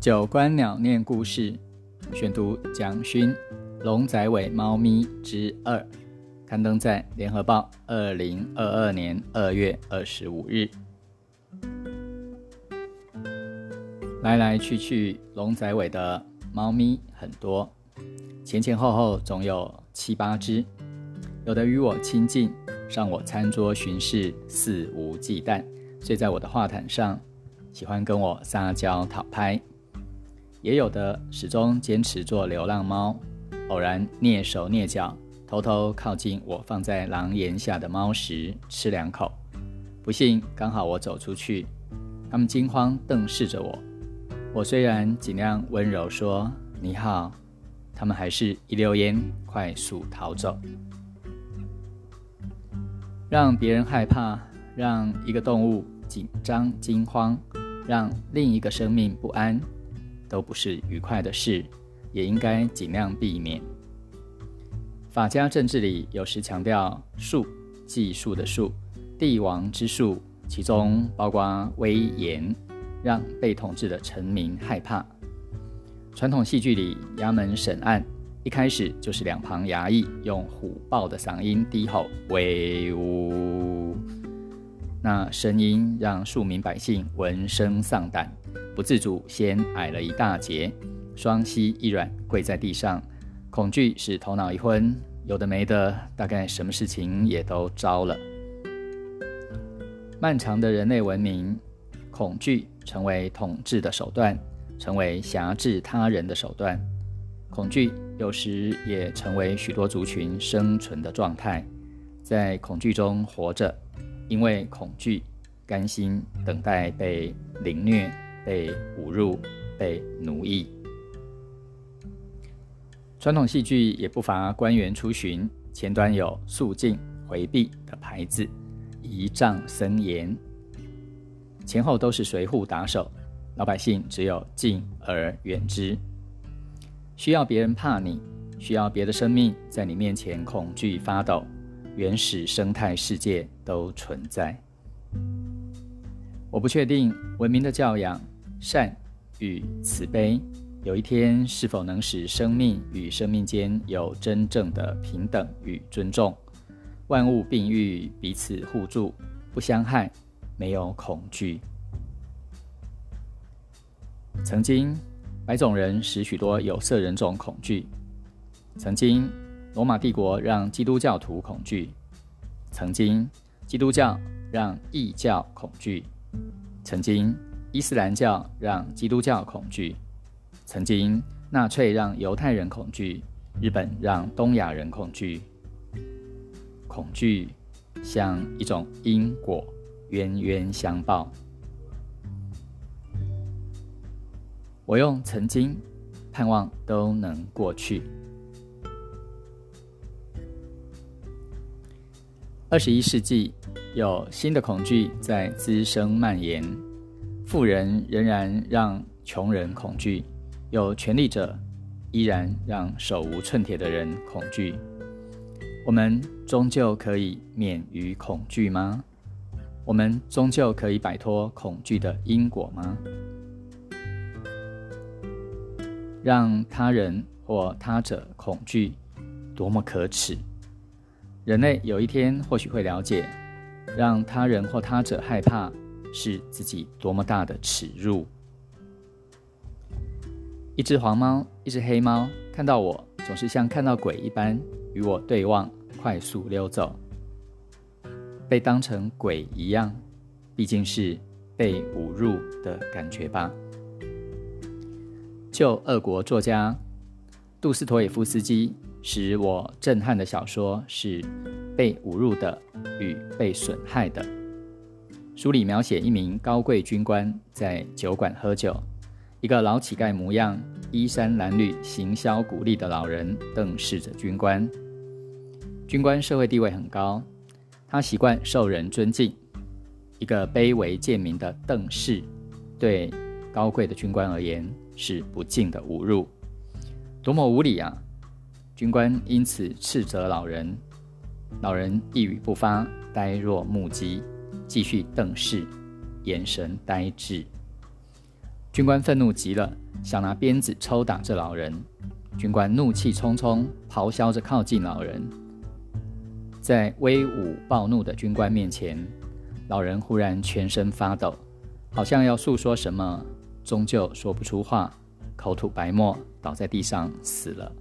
九官鸟念故事，选读蒋勋《龙仔尾猫咪之二》，刊登在《联合报》二零二二年二月二十五日。来来去去，龙仔尾的猫咪很多，前前后后总有七八只，有的与我亲近，上我餐桌巡视，肆无忌惮，睡在我的画毯上，喜欢跟我撒娇讨拍。也有的始终坚持做流浪猫，偶然蹑手蹑脚，偷偷靠近我放在廊檐下的猫食，吃两口。不幸刚好我走出去，他们惊慌瞪视着我。我虽然尽量温柔说你好，他们还是一溜烟快速逃走。让别人害怕，让一个动物紧张惊慌，让另一个生命不安。都不是愉快的事，也应该尽量避免。法家政治里有时强调“术”，技术的“术”，帝王之术，其中包括威严，让被统治的臣民害怕。传统戏剧里，衙门审案一开始就是两旁衙役用虎豹的嗓音低吼“威武”，那声音让庶民百姓闻声丧胆。不自主先矮了一大截，双膝一软，跪在地上，恐惧使头脑一昏，有的没的，大概什么事情也都招了。漫长的人类文明，恐惧成为统治的手段，成为辖制他人的手段。恐惧有时也成为许多族群生存的状态，在恐惧中活着，因为恐惧，甘心等待被凌虐。被侮辱、被奴役，传统戏剧也不乏官员出巡，前端有肃静、回避的牌子，仪仗森严；前后都是随扈打手，老百姓只有敬而远之。需要别人怕你，需要别的生命在你面前恐惧发抖，原始生态世界都存在。我不确定文明的教养。善与慈悲，有一天是否能使生命与生命间有真正的平等与尊重？万物并育，彼此互助，不相害，没有恐惧。曾经，白种人使许多有色人种恐惧；曾经，罗马帝国让基督教徒恐惧；曾经，基督教让异教恐惧；曾经。伊斯兰教让基督教恐惧，曾经纳粹让犹太人恐惧，日本让东亚人恐惧。恐惧像一种因果，冤冤相报。我用曾经盼望都能过去。二十一世纪有新的恐惧在滋生蔓延。富人仍然让穷人恐惧，有权力者依然让手无寸铁的人恐惧。我们终究可以免于恐惧吗？我们终究可以摆脱恐惧的因果吗？让他人或他者恐惧，多么可耻！人类有一天或许会了解，让他人或他者害怕。是自己多么大的耻辱！一只黄猫，一只黑猫，看到我总是像看到鬼一般与我对望，快速溜走。被当成鬼一样，毕竟是被侮辱的感觉吧。就俄国作家杜斯妥也夫斯基使我震撼的小说是《被侮辱的与被损害的》。书里描写一名高贵军官在酒馆喝酒，一个老乞丐模样、衣衫褴褛、行销鼓励的老人瞪视着军官。军官社会地位很高，他习惯受人尊敬。一个卑微贱民的瞪视，对高贵的军官而言是不敬的侮辱。多么无礼啊！军官因此斥责老人，老人一语不发，呆若木鸡。继续瞪视，眼神呆滞。军官愤怒极了，想拿鞭子抽打这老人。军官怒气冲冲，咆哮着靠近老人。在威武暴怒的军官面前，老人忽然全身发抖，好像要诉说什么，终究说不出话，口吐白沫，倒在地上死了。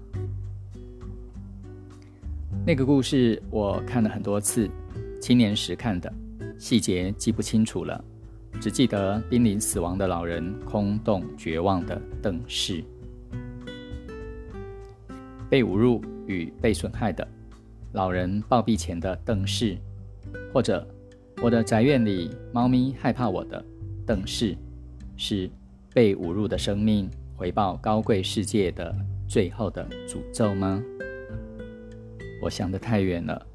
那个故事我看了很多次，青年时看的，细节记不清楚了，只记得濒临死亡的老人空洞绝望的瞪视。被侮辱与被损害的老人暴毙前的瞪视，或者我的宅院里猫咪害怕我的瞪视，是被侮辱的生命回报高贵世界的最后的诅咒吗？我想得太远了。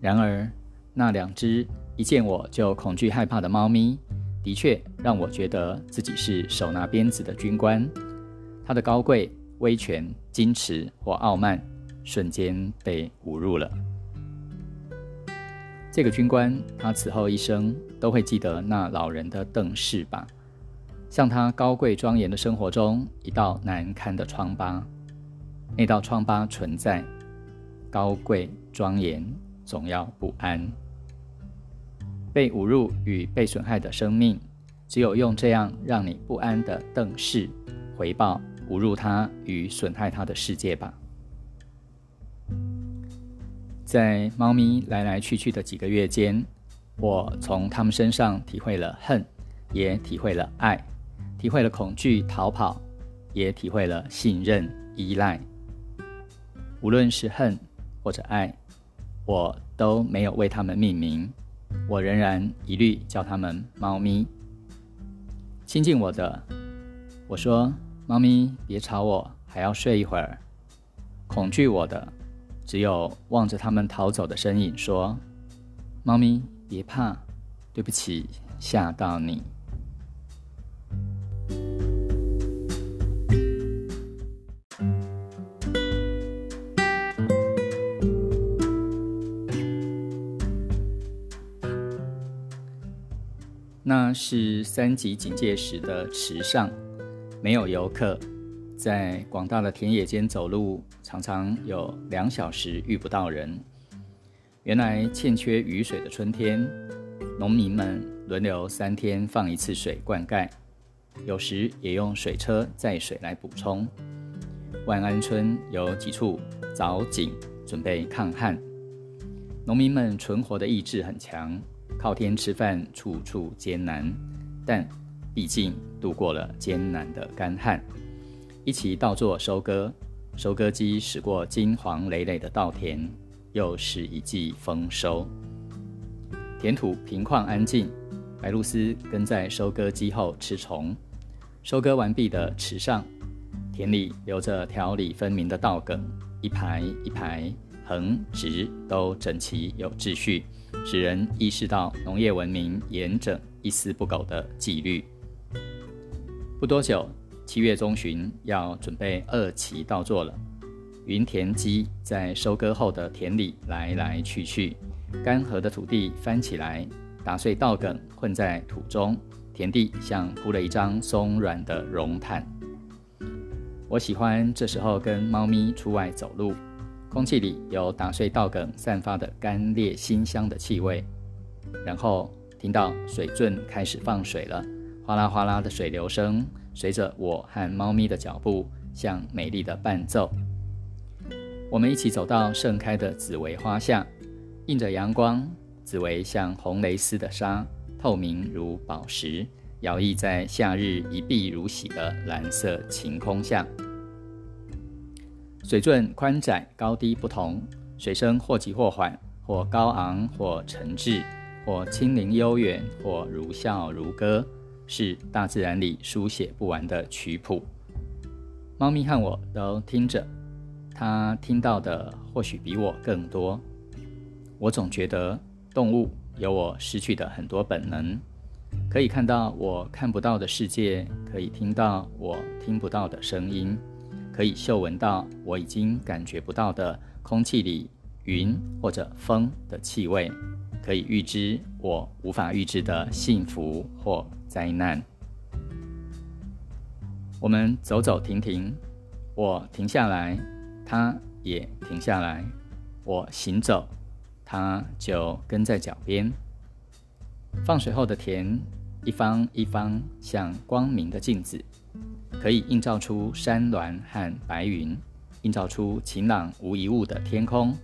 然而，那两只一见我就恐惧害怕的猫咪，的确让我觉得自己是手拿鞭子的军官。它的高贵、威权、矜持或傲慢，瞬间被侮辱了。这个军官，他此后一生都会记得那老人的瞪视吧，像他高贵庄严的生活中一道难堪的疮疤。那道疮疤存在。高贵庄严，总要不安。被侮辱与被损害的生命，只有用这样让你不安的瞪视，回报侮辱他与损害他的世界吧。在猫咪来来去去的几个月间，我从它们身上体会了恨，也体会了爱，体会了恐惧、逃跑，也体会了信任、依赖。无论是恨。或者爱，我都没有为它们命名，我仍然一律叫它们猫咪。亲近我的，我说：“猫咪，别吵我，还要睡一会儿。”恐惧我的，只有望着它们逃走的身影说：“猫咪，别怕，对不起，吓到你。”那是三级警戒时的池上，没有游客，在广大的田野间走路，常常有两小时遇不到人。原来欠缺雨水的春天，农民们轮流三天放一次水灌溉，有时也用水车载水来补充。万安村有几处凿井，准备抗旱。农民们存活的意志很强。靠天吃饭，处处艰难，但毕竟度过了艰难的干旱。一起稻作收割，收割机驶过金黄累累的稻田，又是一季丰收。田土平旷安静，白鹭鸶跟在收割机后吃虫。收割完毕的池上，田里留着条理分明的稻梗，一排一排，横直都整齐有秩序。使人意识到农业文明严整、一丝不苟的纪律。不多久，七月中旬要准备二期稻作了。云田鸡在收割后的田里来来去去，干涸的土地翻起来，打碎稻梗混在土中，田地像铺了一张松软的绒毯。我喜欢这时候跟猫咪出外走路。空气里有打碎稻梗散发的干裂馨香的气味，然后听到水圳开始放水了，哗啦哗啦的水流声随着我和猫咪的脚步，像美丽的伴奏。我们一起走到盛开的紫薇花下，映着阳光，紫薇像红蕾丝的纱，透明如宝石，摇曳在夏日一碧如洗的蓝色晴空下。水圳宽窄高低不同，水声或急或缓，或高昂或沉滞，或轻灵悠远，或如笑如歌，是大自然里书写不完的曲谱。猫咪和我都听着，它听到的或许比我更多。我总觉得动物有我失去的很多本能，可以看到我看不到的世界，可以听到我听不到的声音。可以嗅闻到我已经感觉不到的空气里云或者风的气味，可以预知我无法预知的幸福或灾难。我们走走停停，我停下来，他也停下来；我行走，他就跟在脚边。放水后的田，一方一方像光明的镜子，可以映照出山峦和白云，映照出晴朗无一物的天空，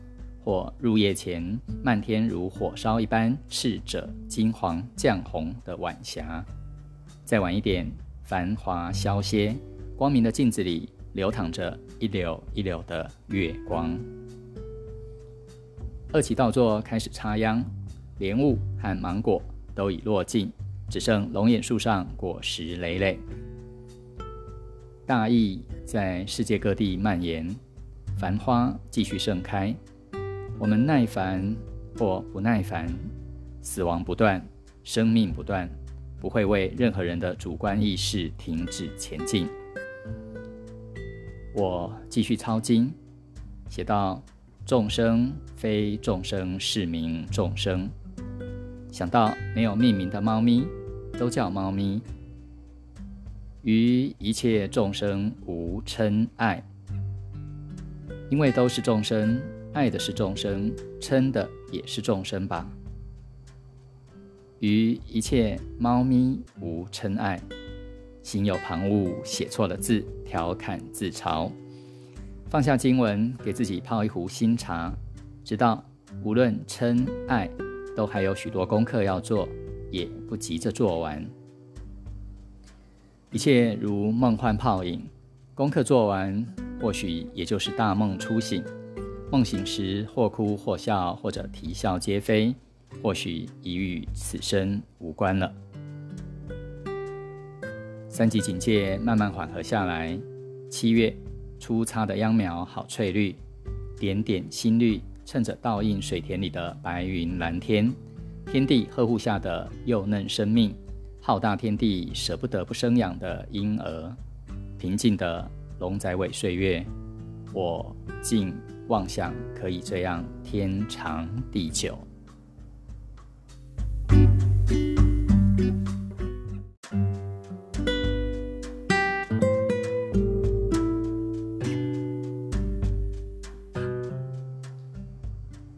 或入夜前漫天如火烧一般赤者金黄绛红的晚霞。再晚一点。繁华消歇，光明的镜子里流淌着一绺一绺的月光。二期稻作开始插秧，莲雾和芒果都已落尽，只剩龙眼树上果实累累。大疫在世界各地蔓延，繁花继续盛开。我们耐烦或不耐烦，死亡不断，生命不断。不会为任何人的主观意识停止前进。我继续抄经，写到众生非众生是名众生。想到没有命名的猫咪都叫猫咪。于一切众生无嗔爱，因为都是众生，爱的是众生，嗔的也是众生吧。于一切猫咪无嗔爱，心有旁骛，写错了字，调侃自嘲。放下经文，给自己泡一壶新茶，知道无论嗔爱，都还有许多功课要做，也不急着做完。一切如梦幻泡影，功课做完，或许也就是大梦初醒。梦醒时，或哭或笑，或者啼笑皆非。或许已与此生无关了。三级警戒慢慢缓和下来。七月，初插的秧苗好翠绿，点点新绿衬着倒映水田里的白云蓝天。天地呵护下的幼嫩生命，浩大天地舍不得不生养的婴儿，平静的龙仔尾岁月，我竟妄想可以这样天长地久。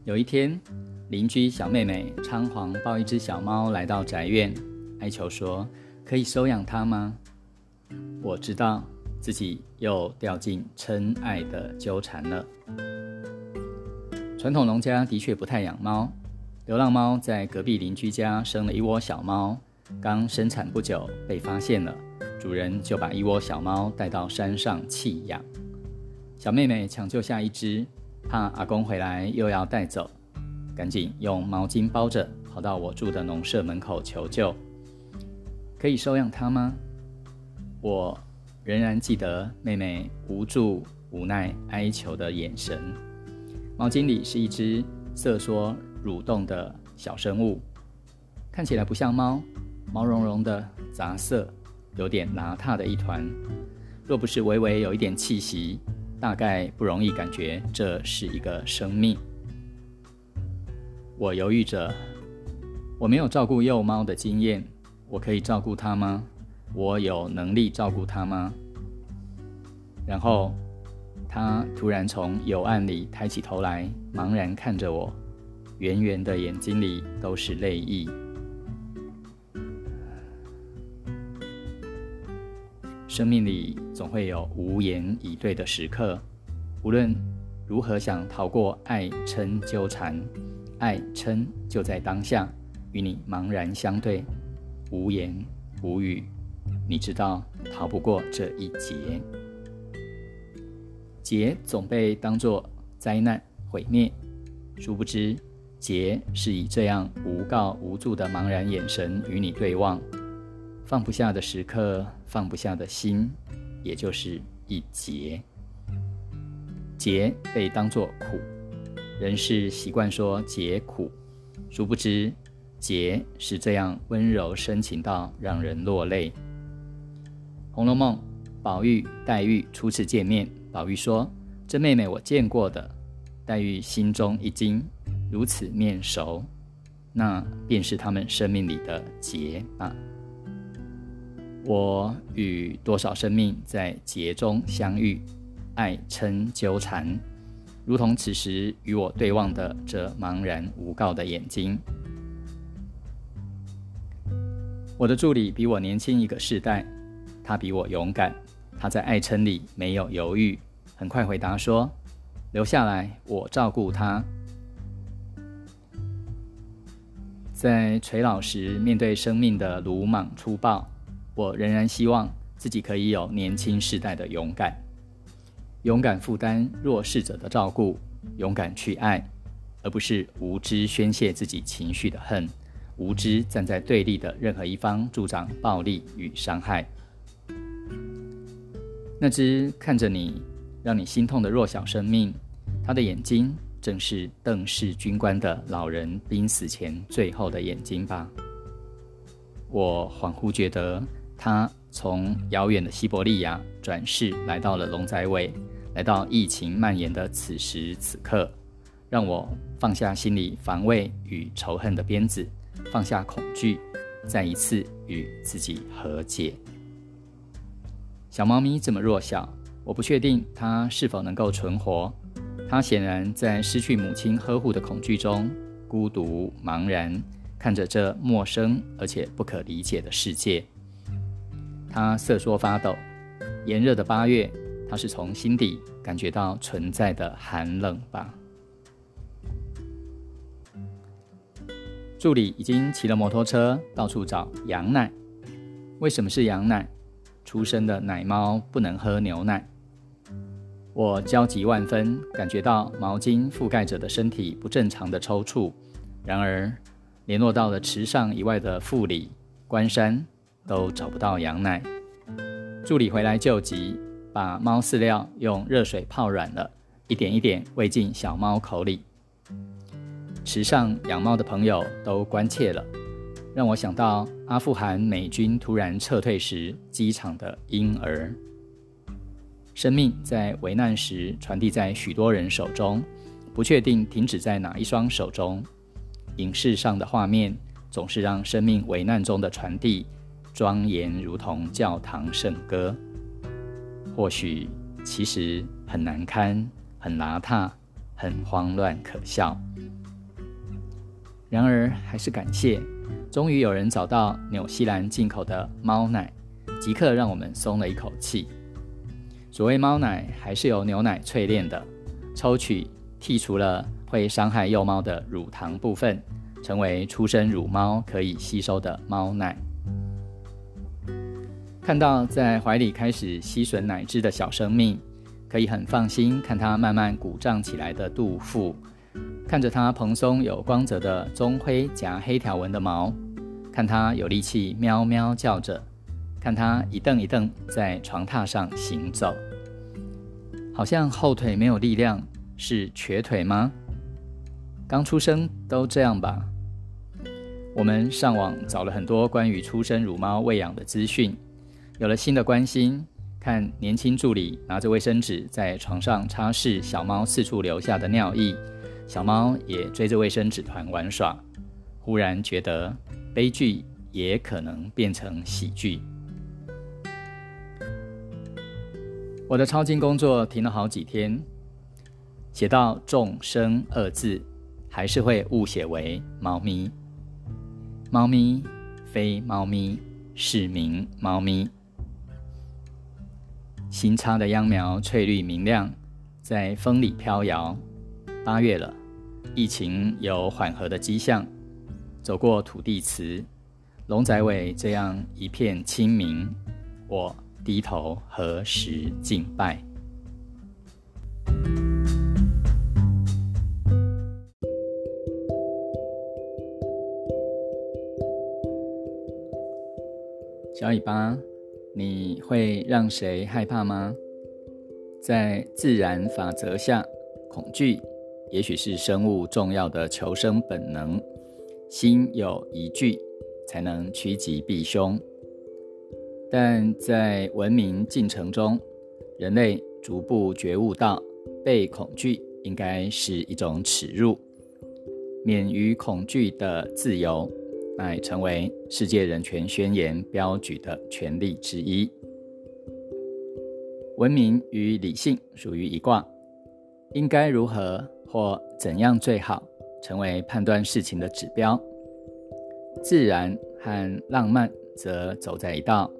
有一天，邻居小妹妹仓皇抱一只小猫来到宅院，哀求说：“可以收养它吗？”我知道自己又掉进嗔爱的纠缠了。传统农家的确不太养猫，流浪猫在隔壁邻居家生了一窝小猫，刚生产不久被发现了，主人就把一窝小猫带到山上弃养。小妹妹抢救下一只。怕阿公回来又要带走，赶紧用毛巾包着，跑到我住的农舍门口求救。可以收养它吗？我仍然记得妹妹无助、无奈、哀求的眼神。毛巾里是一只瑟缩蠕动的小生物，看起来不像猫，毛茸茸的、杂色，有点邋遢的一团。若不是微微有一点气息。大概不容易感觉这是一个生命。我犹豫着，我没有照顾幼猫的经验，我可以照顾他吗？我有能力照顾他吗？然后，他突然从幽暗里抬起头来，茫然看着我，圆圆的眼睛里都是泪意。生命里总会有无言以对的时刻，无论如何想逃过爱嗔纠缠，爱嗔就在当下与你茫然相对，无言无语。你知道逃不过这一劫，劫总被当作灾难毁灭，殊不知劫是以这样无告无助的茫然眼神与你对望。放不下的时刻，放不下的心，也就是一劫。劫被当作苦，人是习惯说劫苦，殊不知劫是这样温柔深情到让人落泪。《红楼梦》，宝玉、黛玉初次见面，宝玉说：“这妹妹我见过的。”黛玉心中一惊，如此面熟，那便是他们生命里的劫吧。我与多少生命在劫中相遇，爱嗔纠缠，如同此时与我对望的这茫然无告的眼睛。我的助理比我年轻一个世代，他比我勇敢，他在爱称里没有犹豫，很快回答说：“留下来，我照顾他。”在垂老时面对生命的鲁莽粗暴，我仍然希望自己可以有年轻世代的勇敢，勇敢负担弱势者的照顾，勇敢去爱，而不是无知宣泄自己情绪的恨。无知站在对立的任何一方，助长暴力与伤害。那只看着你，让你心痛的弱小生命，他的眼睛正是邓氏军官的老人濒死前最后的眼睛吧？我恍惚觉得，他从遥远的西伯利亚转世来到了龙仔尾，来到疫情蔓延的此时此刻，让我放下心里防卫与仇恨的鞭子。放下恐惧，再一次与自己和解。小猫咪这么弱小，我不确定它是否能够存活。它显然在失去母亲呵护的恐惧中，孤独茫然，看着这陌生而且不可理解的世界。它瑟缩发抖。炎热的八月，它是从心底感觉到存在的寒冷吧。助理已经骑了摩托车到处找羊奶。为什么是羊奶？出生的奶猫不能喝牛奶。我焦急万分，感觉到毛巾覆盖着的身体不正常的抽搐。然而，联络到了池上以外的富里、关山，都找不到羊奶。助理回来救急，把猫饲料用热水泡软了，一点一点喂进小猫口里。池上养猫的朋友都关切了，让我想到阿富汗美军突然撤退时机场的婴儿。生命在危难时传递在许多人手中，不确定停止在哪一双手中。影视上的画面总是让生命危难中的传递庄严，如同教堂圣歌。或许其实很难堪，很邋遢，很慌乱可笑。然而，还是感谢，终于有人找到纽西兰进口的猫奶，即刻让我们松了一口气。所谓猫奶，还是由牛奶淬炼的，抽取剔除了会伤害幼猫的乳糖部分，成为出生乳猫可以吸收的猫奶。看到在怀里开始吸吮奶汁的小生命，可以很放心看它慢慢鼓胀起来的肚腹。看着它蓬松有光泽的棕灰夹黑条纹的毛，看它有力气喵喵叫着，看它一蹬一蹬在床榻上行走，好像后腿没有力量，是瘸腿吗？刚出生都这样吧。我们上网找了很多关于出生乳猫喂养的资讯，有了新的关心，看年轻助理拿着卫生纸在床上擦拭小猫四处留下的尿液。小猫也追着卫生纸团玩耍，忽然觉得悲剧也可能变成喜剧。我的抄经工作停了好几天，写到“众生”二字，还是会误写为“猫咪”。猫咪非猫咪，是名猫咪。新插的秧苗翠绿明亮，在风里飘摇。八月了。疫情有缓和的迹象，走过土地祠，龙仔尾这样一片清明，我低头何时敬拜？小尾巴，你会让谁害怕吗？在自然法则下，恐惧。也许是生物重要的求生本能，心有疑惧才能趋吉避凶。但在文明进程中，人类逐步觉悟到，被恐惧应该是一种耻辱，免于恐惧的自由乃成为世界人权宣言标举的权利之一。文明与理性属于一卦，应该如何或怎样最好，成为判断事情的指标。自然和浪漫则走在一道，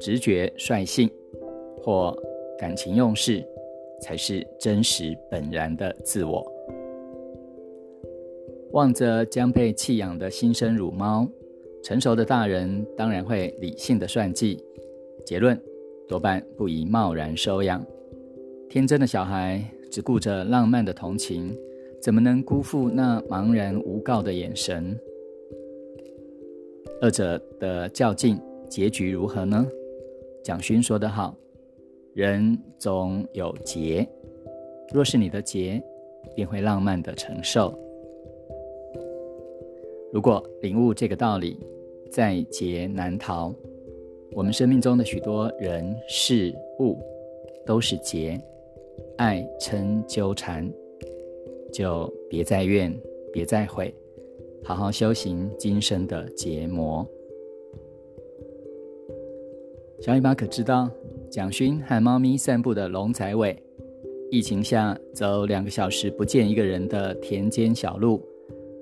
直觉率性或感情用事，才是真实本然的自我。望着将被弃养的新生乳猫，成熟的大人当然会理性的算计，结论多半不宜贸然收养。天真的小孩只顾着浪漫的同情，怎么能辜负那茫然无告的眼神？二者的较劲结局如何呢？蒋勋说得好：“人总有劫，若是你的劫，便会浪漫的承受。”如果领悟这个道理，在劫难逃。我们生命中的许多人事物都是劫，爱嗔纠缠，就别再怨，别再悔，好好修行今生的结魔。小尾巴可知道，蒋勋和猫咪散步的龙仔尾，疫情下走两个小时不见一个人的田间小路，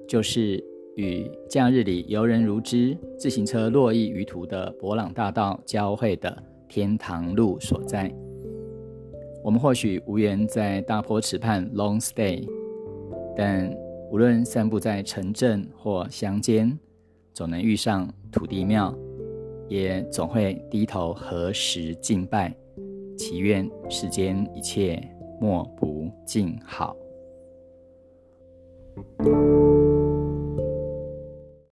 就是。与假日里游人如织、自行车络绎于途的博朗大道交汇的天堂路所在。我们或许无缘在大坡池畔 long stay，但无论散步在城镇或乡间，总能遇上土地庙，也总会低头合十敬拜，祈愿世间一切莫不静好。